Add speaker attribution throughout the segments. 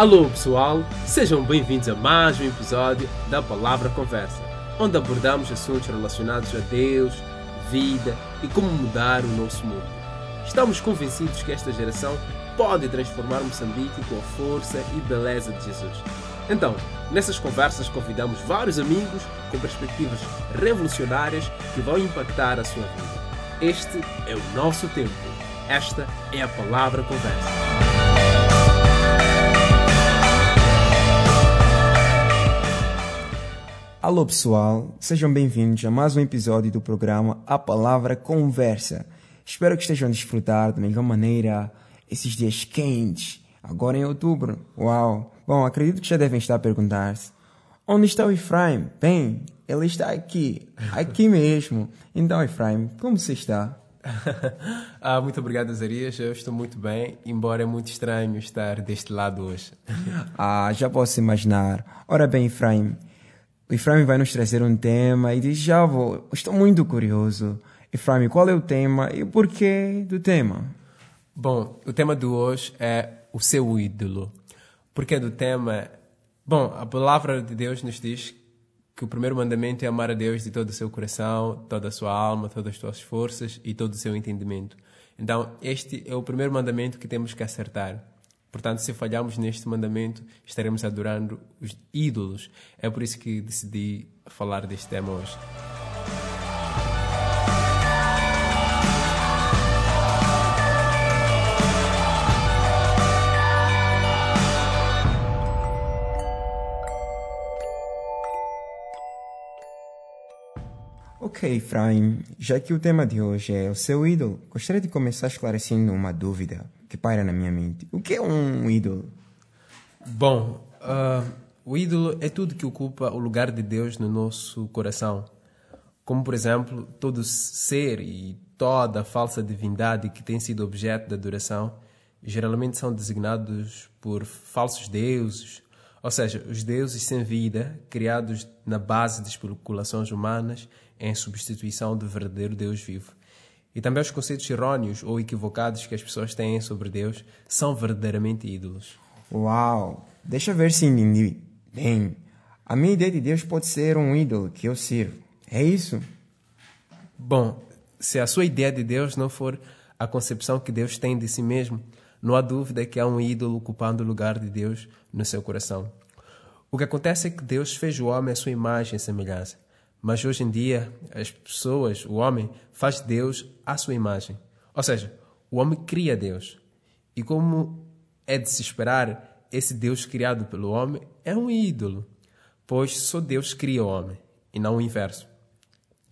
Speaker 1: Alô pessoal, sejam bem-vindos a mais um episódio da Palavra Conversa, onde abordamos assuntos relacionados a Deus, vida e como mudar o nosso mundo. Estamos convencidos que esta geração pode transformar Moçambique com a força e beleza de Jesus. Então, nessas conversas convidamos vários amigos com perspectivas revolucionárias que vão impactar a sua vida. Este é o nosso tempo. Esta é a Palavra Conversa.
Speaker 2: Alô pessoal, sejam bem-vindos a mais um episódio do programa A Palavra Conversa. Espero que estejam a desfrutar da melhor maneira esses dias quentes, agora em outubro. Uau! Bom, acredito que já devem estar a perguntar-se: onde está o Efraim? Bem, ele está aqui, aqui mesmo. Então, Efraim, como você está?
Speaker 1: ah, muito obrigado, Zarias. Eu estou muito bem, embora é muito estranho estar deste lado hoje.
Speaker 2: ah, já posso imaginar. Ora bem, Efraim, o Efraim vai nos trazer um tema e diz: Já vou, estou muito curioso. Efraim, qual é o tema e o porquê do tema?
Speaker 1: Bom, o tema de hoje é o seu ídolo. Porquê do tema? Bom, a palavra de Deus nos diz que o primeiro mandamento é amar a Deus de todo o seu coração, toda a sua alma, todas as suas forças e todo o seu entendimento. Então, este é o primeiro mandamento que temos que acertar. Portanto, se falharmos neste mandamento, estaremos adorando os ídolos. É por isso que decidi falar deste tema hoje.
Speaker 2: Ok, Efraim, já que o tema de hoje é o seu ídolo, gostaria de começar esclarecendo uma dúvida que paira na minha mente. O que é um ídolo?
Speaker 1: Bom, uh, o ídolo é tudo que ocupa o lugar de Deus no nosso coração. Como, por exemplo, todo ser e toda falsa divindade que tem sido objeto de adoração geralmente são designados por falsos deuses, ou seja, os deuses sem vida, criados na base de especulações humanas em substituição do verdadeiro Deus vivo. E também os conceitos errôneos ou equivocados que as pessoas têm sobre Deus são verdadeiramente ídolos.
Speaker 2: Uau! Deixa eu ver se entendi. Bem, a minha ideia de Deus pode ser um ídolo que eu sirvo. É isso?
Speaker 1: Bom, se a sua ideia de Deus não for a concepção que Deus tem de si mesmo, não há dúvida que há um ídolo ocupando o lugar de Deus no seu coração. O que acontece é que Deus fez o homem à sua imagem e semelhança. Mas hoje em dia, as pessoas, o homem, faz Deus à sua imagem. Ou seja, o homem cria Deus. E como é de se esperar, esse Deus criado pelo homem é um ídolo, pois só Deus cria o homem, e não o inverso.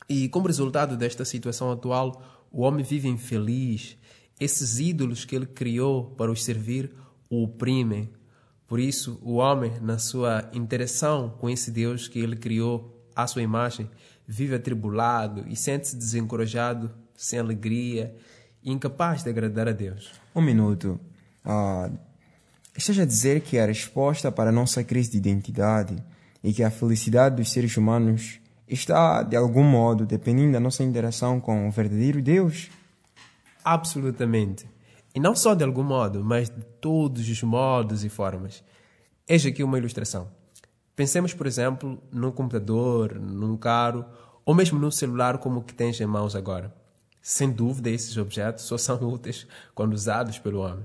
Speaker 1: E como resultado desta situação atual, o homem vive infeliz. Esses ídolos que ele criou para os servir o oprimem. Por isso, o homem, na sua interação com esse Deus que ele criou à sua imagem, vive atribulado e sente-se desencorajado, sem alegria e incapaz de agradar a Deus.
Speaker 2: Um minuto. Ah, esteja a dizer que a resposta para a nossa crise de identidade e que a felicidade dos seres humanos está, de algum modo, dependendo da nossa interação com o verdadeiro Deus?
Speaker 1: Absolutamente. E não só de algum modo, mas de todos os modos e formas. Eis aqui uma ilustração. Pensemos, por exemplo, num computador, num carro ou mesmo num celular como o que tens em mãos agora. Sem dúvida, esses objetos só são úteis quando usados pelo homem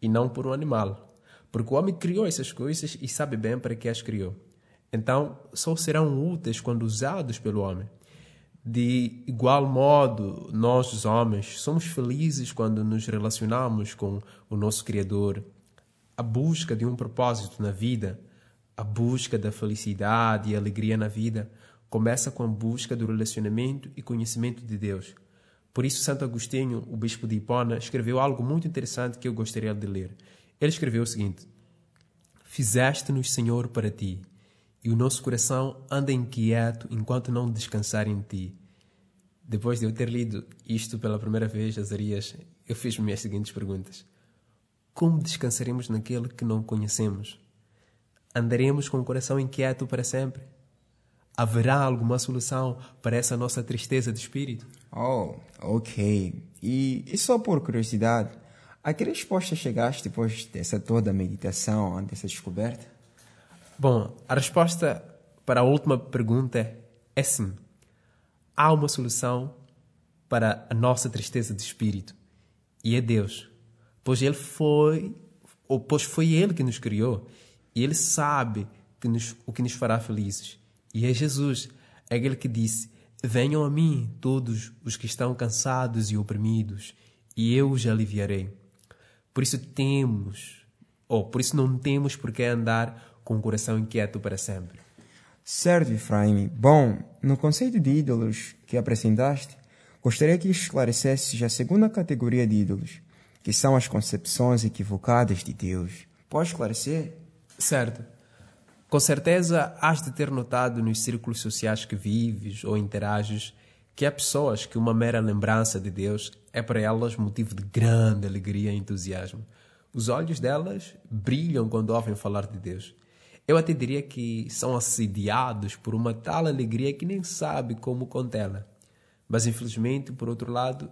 Speaker 1: e não por um animal, porque o homem criou essas coisas e sabe bem para que as criou. Então, só serão úteis quando usados pelo homem. De igual modo, nós, os homens, somos felizes quando nos relacionamos com o nosso Criador. A busca de um propósito na vida a busca da felicidade e alegria na vida começa com a busca do relacionamento e conhecimento de Deus. Por isso, Santo Agostinho, o bispo de Hipona, escreveu algo muito interessante que eu gostaria de ler. Ele escreveu o seguinte: Fizeste-nos, Senhor, para ti, e o nosso coração anda inquieto enquanto não descansar em ti. Depois de eu ter lido isto pela primeira vez, Azarias, eu fiz-me as seguintes perguntas: Como descansaremos naquele que não conhecemos? Andaremos com o coração inquieto para sempre? Haverá alguma solução para essa nossa tristeza de espírito?
Speaker 2: Oh, ok. E, e só por curiosidade, A que resposta chegaste depois dessa toda meditação, dessa descoberta?
Speaker 1: Bom, a resposta para a última pergunta é sim. Há uma solução para a nossa tristeza de espírito e é Deus, pois Ele foi, ou pois foi Ele que nos criou e Ele sabe que nos, o que nos fará felizes. E é Jesus, aquele que disse: Venham a mim todos os que estão cansados e oprimidos, e eu os aliviarei. Por isso temos, ou por isso não temos por que andar com o coração inquieto para sempre.
Speaker 2: Certo, Efraim. Bom, no conceito de ídolos que apresentaste, gostaria que esclarecesses a segunda categoria de ídolos, que são as concepções equivocadas de Deus. Pode esclarecer?
Speaker 1: Certo. Com certeza has de ter notado nos círculos sociais que vives ou interages que há pessoas que uma mera lembrança de Deus é para elas motivo de grande alegria e entusiasmo. Os olhos delas brilham quando ouvem falar de Deus. Eu até diria que são assediados por uma tal alegria que nem sabe como contê-la. Mas infelizmente, por outro lado,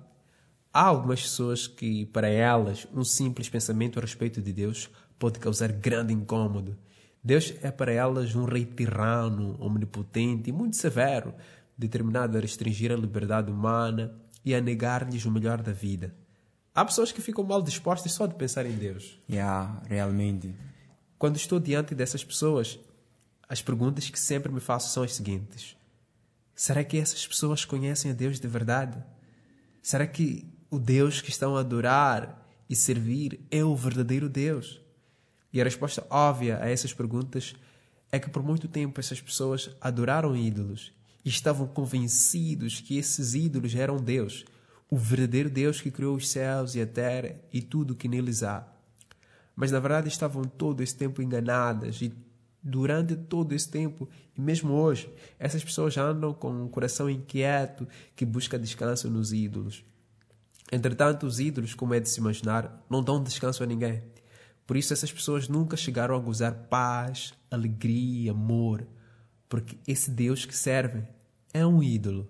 Speaker 1: há algumas pessoas que, para elas, um simples pensamento a respeito de Deus pode causar grande incômodo. Deus é para elas um rei tirano, omnipotente e muito severo, determinado a restringir a liberdade humana e a negar-lhes o melhor da vida. Há pessoas que ficam mal dispostas só de pensar em Deus.
Speaker 2: Yeah, realmente.
Speaker 1: Quando estou diante dessas pessoas, as perguntas que sempre me faço são as seguintes: Será que essas pessoas conhecem a Deus de verdade? Será que o Deus que estão a adorar e servir é o verdadeiro Deus? E a resposta óbvia a essas perguntas é que por muito tempo essas pessoas adoraram ídolos e estavam convencidos que esses ídolos eram Deus, o verdadeiro Deus que criou os céus e a terra e tudo o que neles há. Mas na verdade estavam todo esse tempo enganadas e durante todo esse tempo e mesmo hoje, essas pessoas andam com um coração inquieto que busca descanso nos ídolos. Entretanto, os ídolos, como é de se imaginar, não dão descanso a ninguém. Por isso, essas pessoas nunca chegaram a gozar paz, alegria, amor, porque esse Deus que servem é um ídolo.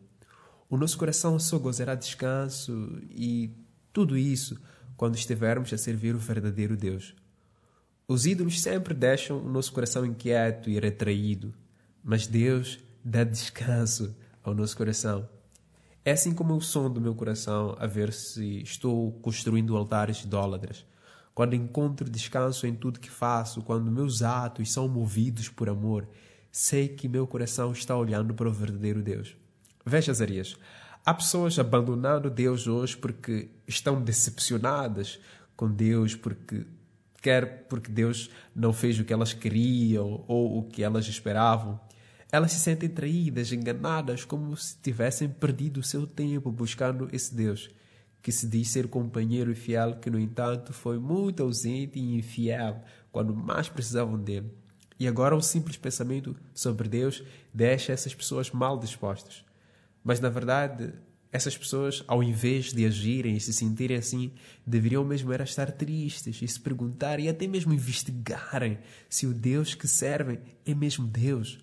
Speaker 1: O nosso coração só gozará descanso e tudo isso quando estivermos a servir o verdadeiro Deus. Os ídolos sempre deixam o nosso coração inquieto e retraído, mas Deus dá descanso ao nosso coração. É assim como o som do meu coração a ver se estou construindo altares idólatras. Quando encontro descanso em tudo que faço, quando meus atos são movidos por amor, sei que meu coração está olhando para o verdadeiro Deus. Veja, Zarias, há pessoas abandonando Deus hoje porque estão decepcionadas com Deus, porque quer porque Deus não fez o que elas queriam ou o que elas esperavam. Elas se sentem traídas, enganadas, como se tivessem perdido o seu tempo buscando esse Deus, que se diz ser companheiro fiel, que no entanto foi muito ausente e infiel quando mais precisavam dele. E agora um simples pensamento sobre Deus deixa essas pessoas mal dispostas. Mas na verdade, essas pessoas, ao invés de agirem e se sentirem assim, deveriam mesmo era estar tristes e se perguntarem e até mesmo investigarem se o Deus que servem é mesmo Deus.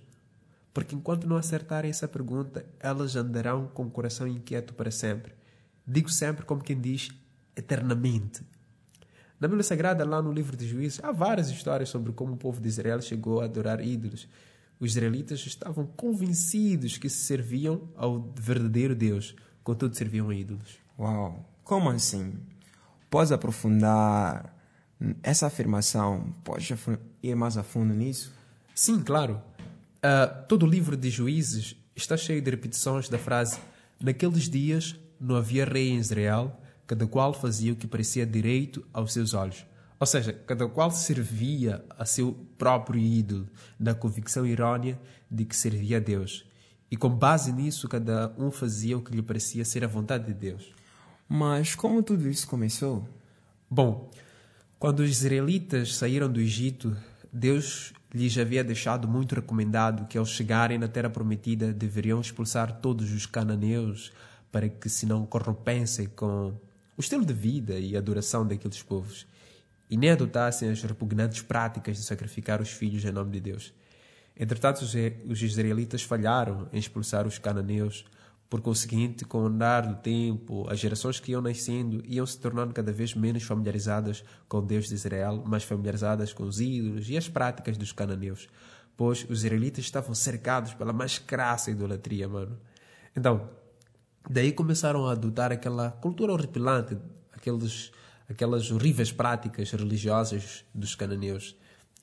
Speaker 1: Porque enquanto não acertarem essa pergunta, elas andarão com o coração inquieto para sempre. Digo sempre como quem diz, eternamente. Na Bíblia Sagrada, lá no livro de Juízes, há várias histórias sobre como o povo de Israel chegou a adorar ídolos. Os israelitas estavam convencidos que se serviam ao verdadeiro Deus, contudo serviam a ídolos.
Speaker 2: Uau, como assim? Podes aprofundar essa afirmação? Podes ir mais a fundo nisso?
Speaker 1: Sim, claro. Uh, todo o livro de Juízes está cheio de repetições da frase: Naqueles dias não havia rei em Israel cada qual fazia o que parecia direito aos seus olhos. Ou seja, cada qual servia a seu próprio ídolo, na convicção errônea de que servia a Deus. E com base nisso, cada um fazia o que lhe parecia ser a vontade de Deus.
Speaker 2: Mas como tudo isso começou?
Speaker 1: Bom, quando os israelitas saíram do Egito, Deus lhes havia deixado muito recomendado que, ao chegarem na Terra Prometida, deveriam expulsar todos os cananeus para que se não corrompessem com o estilo de vida e adoração daqueles povos, e nem adotassem as repugnantes práticas de sacrificar os filhos em nome de Deus. Entretanto, os israelitas falharam em expulsar os cananeus Por conseguinte, com o andar do tempo, as gerações que iam nascendo iam se tornando cada vez menos familiarizadas com o Deus de Israel, mais familiarizadas com os ídolos e as práticas dos cananeus, pois os israelitas estavam cercados pela mais crassa idolatria, mano. Então, daí começaram a adotar aquela cultura horripilante, aqueles, aquelas horríveis práticas religiosas dos cananeus.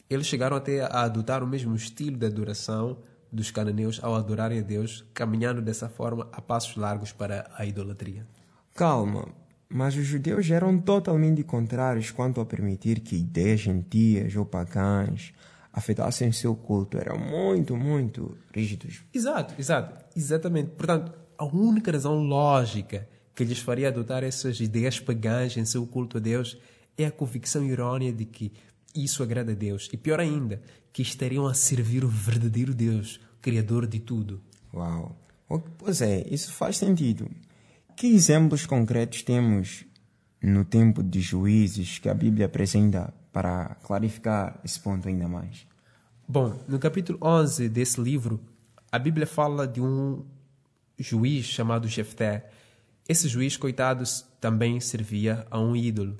Speaker 1: Eles chegaram até a adotar o mesmo estilo de adoração dos cananeus ao adorarem a Deus, caminhando dessa forma a passos largos para a idolatria.
Speaker 2: Calma, mas os judeus eram totalmente contrários quanto a permitir que ideias gentias ou pagãs afetassem seu culto. Eram muito, muito rígidos.
Speaker 1: Exato, exato, exatamente. Portanto, a única razão lógica que lhes faria adotar essas ideias pagãs em seu culto a Deus é a convicção errônea de que isso agrada a Deus. E pior ainda, que estariam a servir o verdadeiro Deus, Criador de tudo.
Speaker 2: Uau! Pois é, isso faz sentido. Que exemplos concretos temos no tempo de juízes que a Bíblia apresenta para clarificar esse ponto ainda mais?
Speaker 1: Bom, no capítulo 11 desse livro, a Bíblia fala de um juiz chamado Jefté. Esse juiz, coitado, também servia a um ídolo.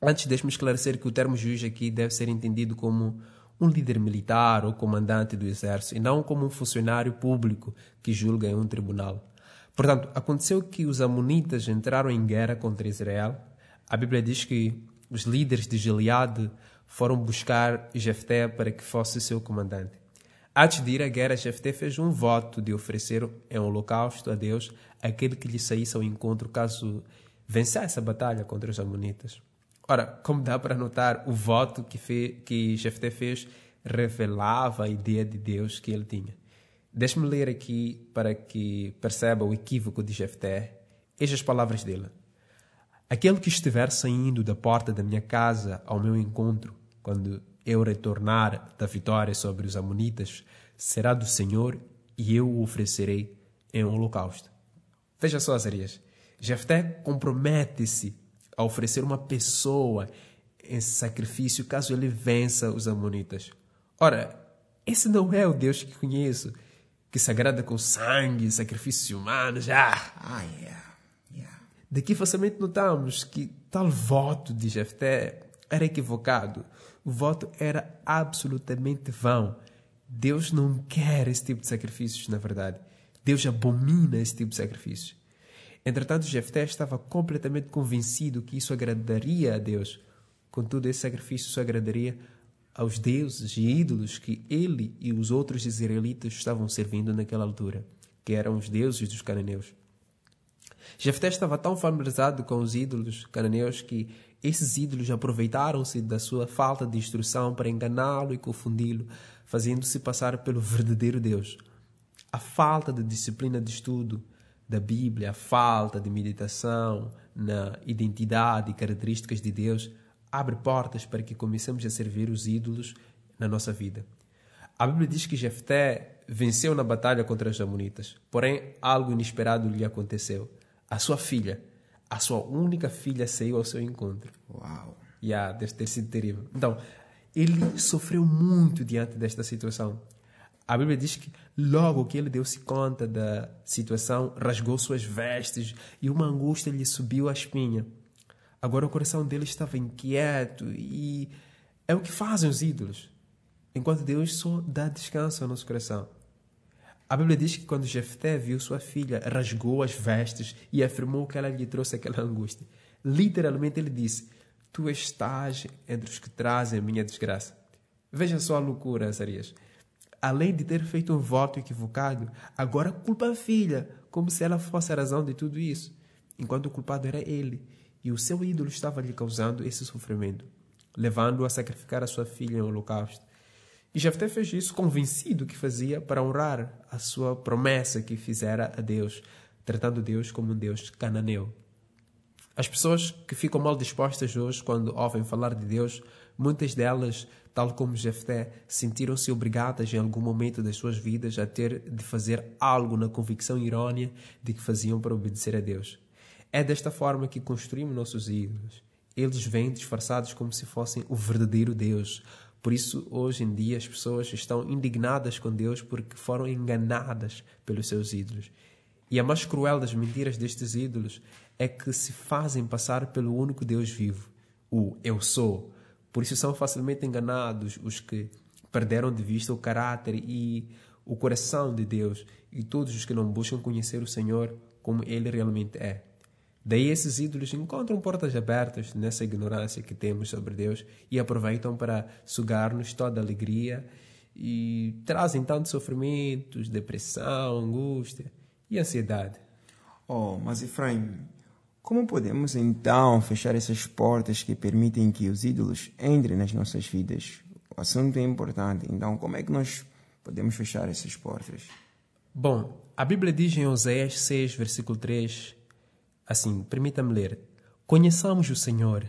Speaker 1: Antes, deixe-me esclarecer que o termo juiz aqui deve ser entendido como um líder militar ou comandante do exército, e não como um funcionário público que julga em um tribunal. Portanto, aconteceu que os amonitas entraram em guerra contra Israel. A Bíblia diz que os líderes de Gileade foram buscar Jefté para que fosse seu comandante. Antes de ir à guerra, Jefté fez um voto de oferecer em holocausto a Deus aquele que lhe saísse ao encontro caso vencesse a batalha contra os amonitas. Ora, como dá para notar, o voto que, fe, que Jefté fez revelava a ideia de Deus que ele tinha. Deixe-me ler aqui para que perceba o equívoco de Jefté. Eis as palavras dele. Aquele que estiver saindo da porta da minha casa ao meu encontro, quando eu retornar da vitória sobre os Amonitas, será do Senhor e eu o oferecerei em holocausto. Veja só, Azarias. Jefté compromete-se a oferecer uma pessoa em sacrifício caso ele vença os Amonitas. Ora, esse não é o Deus que conheço, que se agrada com sangue, sacrifícios humanos. Ah,
Speaker 2: ah yeah, yeah.
Speaker 1: Daqui facilmente notamos que tal voto de Jefté era equivocado. O voto era absolutamente vão. Deus não quer esse tipo de sacrifícios, na verdade. Deus abomina esse tipo de sacrifícios. Entretanto, Jefté estava completamente convencido que isso agradaria a Deus. Contudo, esse sacrifício só agradaria aos deuses e ídolos que ele e os outros israelitas estavam servindo naquela altura, que eram os deuses dos cananeus. Jefté estava tão familiarizado com os ídolos cananeus que esses ídolos aproveitaram-se da sua falta de instrução para enganá-lo e confundi-lo, fazendo-se passar pelo verdadeiro Deus. A falta de disciplina de estudo, da Bíblia, a falta de meditação na identidade e características de Deus, abre portas para que comecemos a servir os ídolos na nossa vida. A Bíblia diz que Jefté venceu na batalha contra os amonitas, porém algo inesperado lhe aconteceu. A sua filha, a sua única filha, saiu ao seu encontro.
Speaker 2: Uau!
Speaker 1: Yeah, deve ter sido terrível. Então, ele sofreu muito diante desta situação. A Bíblia diz que logo que ele deu-se conta da situação, rasgou suas vestes e uma angústia lhe subiu à espinha. Agora o coração dele estava inquieto e é o que fazem os ídolos, enquanto Deus só dá descanso ao nosso coração. A Bíblia diz que quando Jefté viu sua filha, rasgou as vestes e afirmou que ela lhe trouxe aquela angústia. Literalmente ele disse: Tu estás entre os que trazem a minha desgraça. Veja só a loucura, Azarias além de ter feito um voto equivocado, agora culpa a filha, como se ela fosse a razão de tudo isso, enquanto o culpado era ele, e o seu ídolo estava lhe causando esse sofrimento, levando-o a sacrificar a sua filha em holocausto. E Jefté fez isso convencido que fazia para honrar a sua promessa que fizera a Deus, tratando Deus como um Deus cananeu. As pessoas que ficam mal dispostas hoje quando ouvem falar de Deus, muitas delas tal como Jefté, sentiram-se obrigadas em algum momento das suas vidas a ter de fazer algo na convicção errônea de que faziam para obedecer a Deus. É desta forma que construímos nossos ídolos. Eles vêm disfarçados como se fossem o verdadeiro Deus. Por isso, hoje em dia, as pessoas estão indignadas com Deus porque foram enganadas pelos seus ídolos. E a mais cruel das mentiras destes ídolos é que se fazem passar pelo único Deus vivo, o Eu Sou. Por isso são facilmente enganados os que perderam de vista o caráter e o coração de Deus e todos os que não buscam conhecer o Senhor como Ele realmente é. Daí esses ídolos encontram portas abertas nessa ignorância que temos sobre Deus e aproveitam para sugar-nos toda a alegria e trazem tantos sofrimentos, depressão, angústia e ansiedade.
Speaker 2: Oh, mas Efraim, como podemos então fechar essas portas que permitem que os ídolos entrem nas nossas vidas? O assunto é importante, então como é que nós podemos fechar essas portas?
Speaker 1: Bom, a Bíblia diz em Oséias 6, versículo 3, assim, permita-me ler: Conheçamos o Senhor,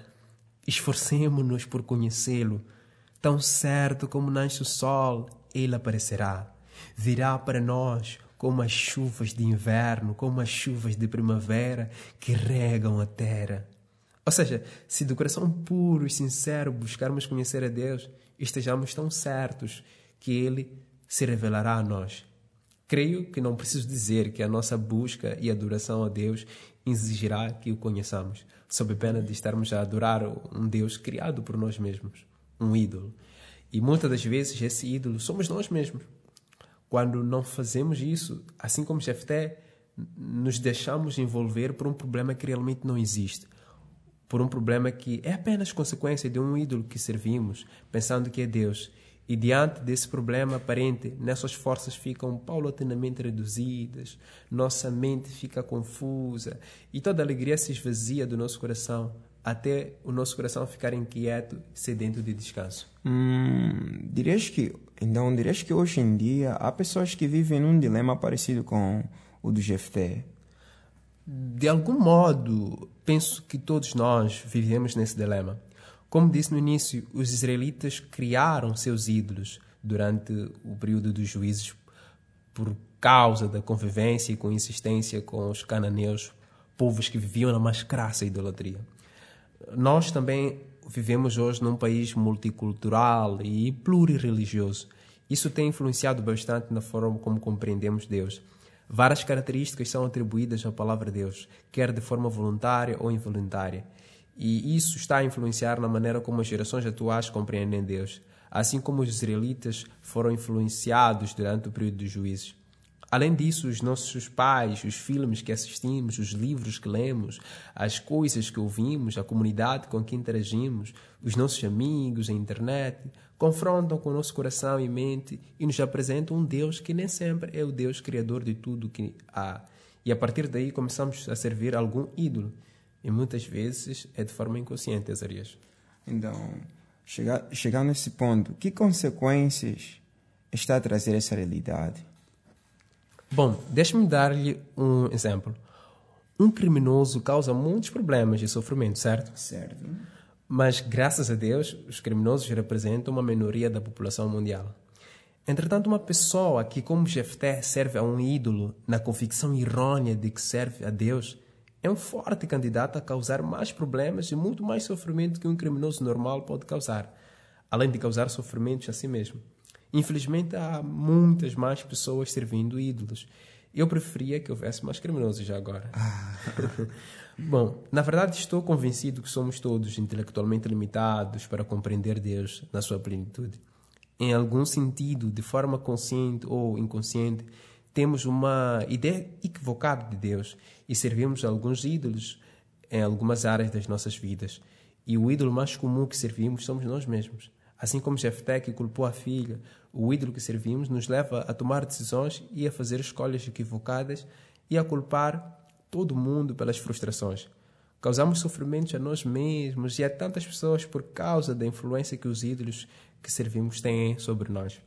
Speaker 1: esforcemo-nos por conhecê-lo. Tão certo como nasce o sol, ele aparecerá. Virá para nós como as chuvas de inverno, como as chuvas de primavera que regam a terra. Ou seja, se do coração puro e sincero buscarmos conhecer a Deus, estejamos tão certos que Ele se revelará a nós. Creio que não preciso dizer que a nossa busca e adoração a Deus exigirá que o conheçamos, sob pena de estarmos a adorar um Deus criado por nós mesmos, um ídolo. E muitas das vezes esse ídolo somos nós mesmos. Quando não fazemos isso, assim como Jefté, nos deixamos envolver por um problema que realmente não existe. Por um problema que é apenas consequência de um ídolo que servimos, pensando que é Deus. E diante desse problema aparente, nossas forças ficam paulatinamente reduzidas, nossa mente fica confusa e toda alegria se esvazia do nosso coração, até o nosso coração ficar inquieto, sedento de descanso.
Speaker 2: Hum, dirias que então, dirias que hoje em dia há pessoas que vivem num dilema parecido com o do Jefté?
Speaker 1: De algum modo, penso que todos nós vivemos nesse dilema. Como disse no início, os israelitas criaram seus ídolos durante o período dos juízes por causa da convivência e com insistência com os cananeus, povos que viviam na mais crassa idolatria. Nós também vivemos hoje num país multicultural e plurirreligioso. Isso tem influenciado bastante na forma como compreendemos Deus. Várias características são atribuídas à palavra Deus, quer de forma voluntária ou involuntária. E isso está a influenciar na maneira como as gerações atuais compreendem Deus, assim como os israelitas foram influenciados durante o período dos juízes. Além disso, os nossos pais, os filmes que assistimos, os livros que lemos, as coisas que ouvimos, a comunidade com que interagimos, os nossos amigos, a internet, confrontam com o nosso coração e mente e nos apresentam um Deus que nem sempre é o Deus criador de tudo que há. E a partir daí começamos a servir algum ídolo. E muitas vezes é de forma inconsciente, Azarias.
Speaker 2: Então, chegar, chegar nesse ponto, que consequências está a trazer essa realidade?
Speaker 1: Bom, deixe-me dar-lhe um exemplo. Um criminoso causa muitos problemas e sofrimento, certo?
Speaker 2: Certo.
Speaker 1: Mas, graças a Deus, os criminosos representam uma minoria da população mundial. Entretanto, uma pessoa que, como Jefté, serve a um ídolo na convicção errônea de que serve a Deus, é um forte candidato a causar mais problemas e muito mais sofrimento que um criminoso normal pode causar, além de causar sofrimentos a si mesmo. Infelizmente, há muitas mais pessoas servindo ídolos. Eu preferia que houvesse mais criminosos já agora.
Speaker 2: Ah.
Speaker 1: Bom, na verdade, estou convencido que somos todos intelectualmente limitados para compreender Deus na sua plenitude. Em algum sentido, de forma consciente ou inconsciente, temos uma ideia equivocada de Deus e servimos alguns ídolos em algumas áreas das nossas vidas. E o ídolo mais comum que servimos somos nós mesmos. Assim como Jefté que culpou a filha, o ídolo que servimos nos leva a tomar decisões e a fazer escolhas equivocadas e a culpar todo mundo pelas frustrações. Causamos sofrimentos a nós mesmos e a tantas pessoas por causa da influência que os ídolos que servimos têm sobre nós.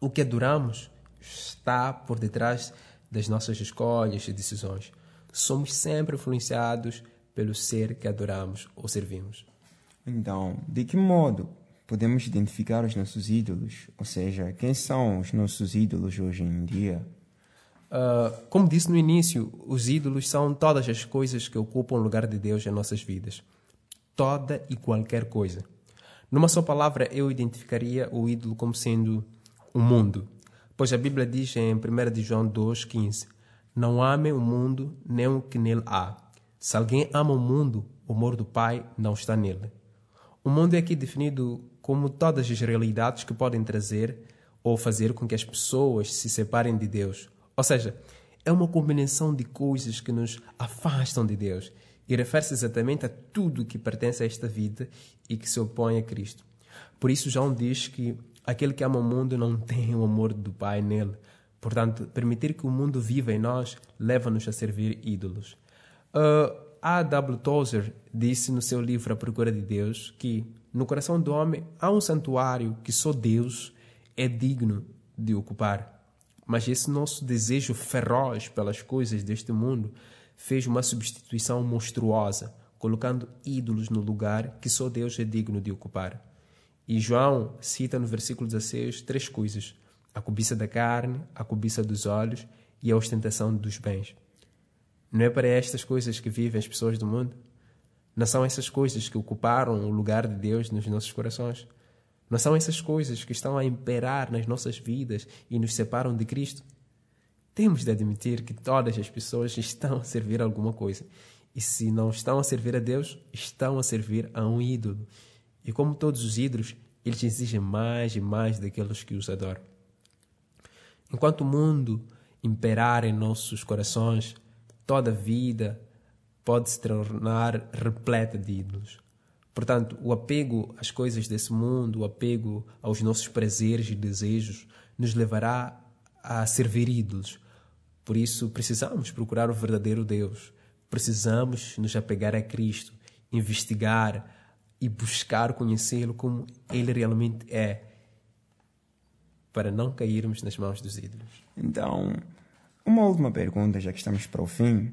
Speaker 1: O que adoramos está por detrás das nossas escolhas e decisões. Somos sempre influenciados pelo ser que adoramos ou servimos.
Speaker 2: Então, de que modo podemos identificar os nossos ídolos? Ou seja, quem são os nossos ídolos hoje em dia?
Speaker 1: Uh, como disse no início, os ídolos são todas as coisas que ocupam o lugar de Deus em nossas vidas. Toda e qualquer coisa. Numa só palavra, eu identificaria o ídolo como sendo o mundo. Pois a Bíblia diz em 1 João 2,15: Não amem o mundo nem o que nele há. Se alguém ama o mundo, o amor do Pai não está nele. O mundo é aqui definido como todas as realidades que podem trazer ou fazer com que as pessoas se separem de Deus. Ou seja, é uma combinação de coisas que nos afastam de Deus e refere-se exatamente a tudo que pertence a esta vida e que se opõe a Cristo. Por isso, João diz que aquele que ama o mundo não tem o amor do Pai nele. Portanto, permitir que o mundo viva em nós leva-nos a servir ídolos. Uh, A. W. Tozer disse no seu livro A Procura de Deus que no coração do homem há um santuário que só Deus é digno de ocupar. Mas esse nosso desejo feroz pelas coisas deste mundo fez uma substituição monstruosa, colocando ídolos no lugar que só Deus é digno de ocupar. E João cita no versículo 16 três coisas: a cobiça da carne, a cobiça dos olhos e a ostentação dos bens. Não é para estas coisas que vivem as pessoas do mundo? Não são essas coisas que ocuparam o lugar de Deus nos nossos corações? Não são essas coisas que estão a imperar nas nossas vidas e nos separam de Cristo? Temos de admitir que todas as pessoas estão a servir a alguma coisa. E se não estão a servir a Deus, estão a servir a um ídolo. E como todos os ídolos, eles exigem mais e mais daqueles que os adoram. Enquanto o mundo imperar em nossos corações, toda a vida pode se tornar repleta de ídolos. Portanto, o apego às coisas desse mundo, o apego aos nossos prazeres e desejos, nos levará a servir ídolos. Por isso, precisamos procurar o verdadeiro Deus. Precisamos nos apegar a Cristo, investigar e buscar conhecê-lo como ele realmente é, para não cairmos nas mãos dos ídolos.
Speaker 2: Então, uma última pergunta, já que estamos para o fim.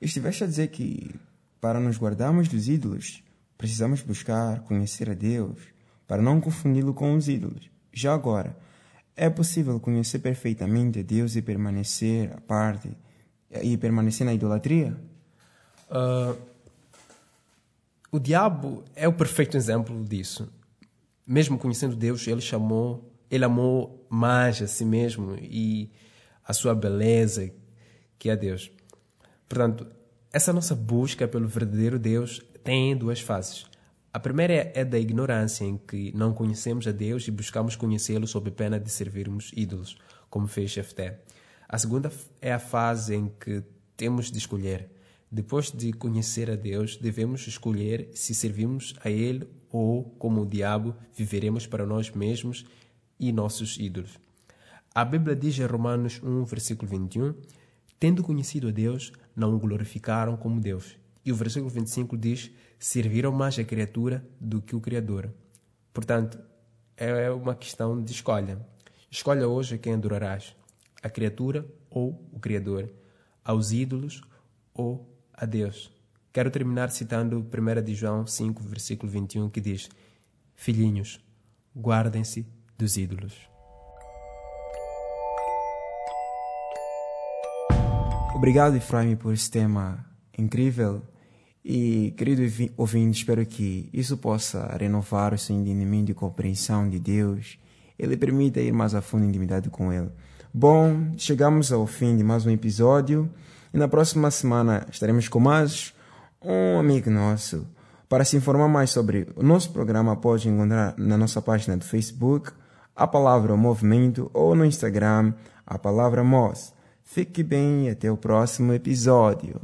Speaker 2: Estiveste a dizer que para nos guardarmos dos ídolos, precisamos buscar conhecer a Deus para não confundi-lo com os ídolos. Já agora, é possível conhecer perfeitamente a Deus e permanecer à parte e permanecer na idolatria?
Speaker 1: Uh, o diabo é o perfeito exemplo disso. Mesmo conhecendo Deus, ele chamou, ele amou mais a si mesmo e a sua beleza, que é Deus. Portanto, essa nossa busca pelo verdadeiro Deus tem duas fases. A primeira é da ignorância, em que não conhecemos a Deus e buscamos conhecê-lo sob pena de servirmos ídolos, como fez Jefté. A segunda é a fase em que temos de escolher. Depois de conhecer a Deus, devemos escolher se servimos a Ele ou, como o diabo, viveremos para nós mesmos e nossos ídolos. A Bíblia diz em Romanos 1, versículo 21, Tendo conhecido a Deus, não o glorificaram como Deus. E o versículo 25 diz: Serviram mais a criatura do que o Criador. Portanto, é uma questão de escolha. Escolha hoje quem adorarás: a criatura ou o Criador, aos ídolos ou a Deus. Quero terminar citando 1 de João 5, versículo 21, que diz: Filhinhos, guardem-se dos ídolos.
Speaker 2: Obrigado, Efraim, por esse tema incrível. E, querido ouvinte, espero que isso possa renovar o seu entendimento e compreensão de Deus. Ele permita ir mais a fundo em intimidade com Ele. Bom, chegamos ao fim de mais um episódio. E na próxima semana estaremos com mais um amigo nosso. Para se informar mais sobre o nosso programa, pode encontrar na nossa página do Facebook a palavra Movimento ou no Instagram a palavra MOS. Fique bem e até o próximo episódio.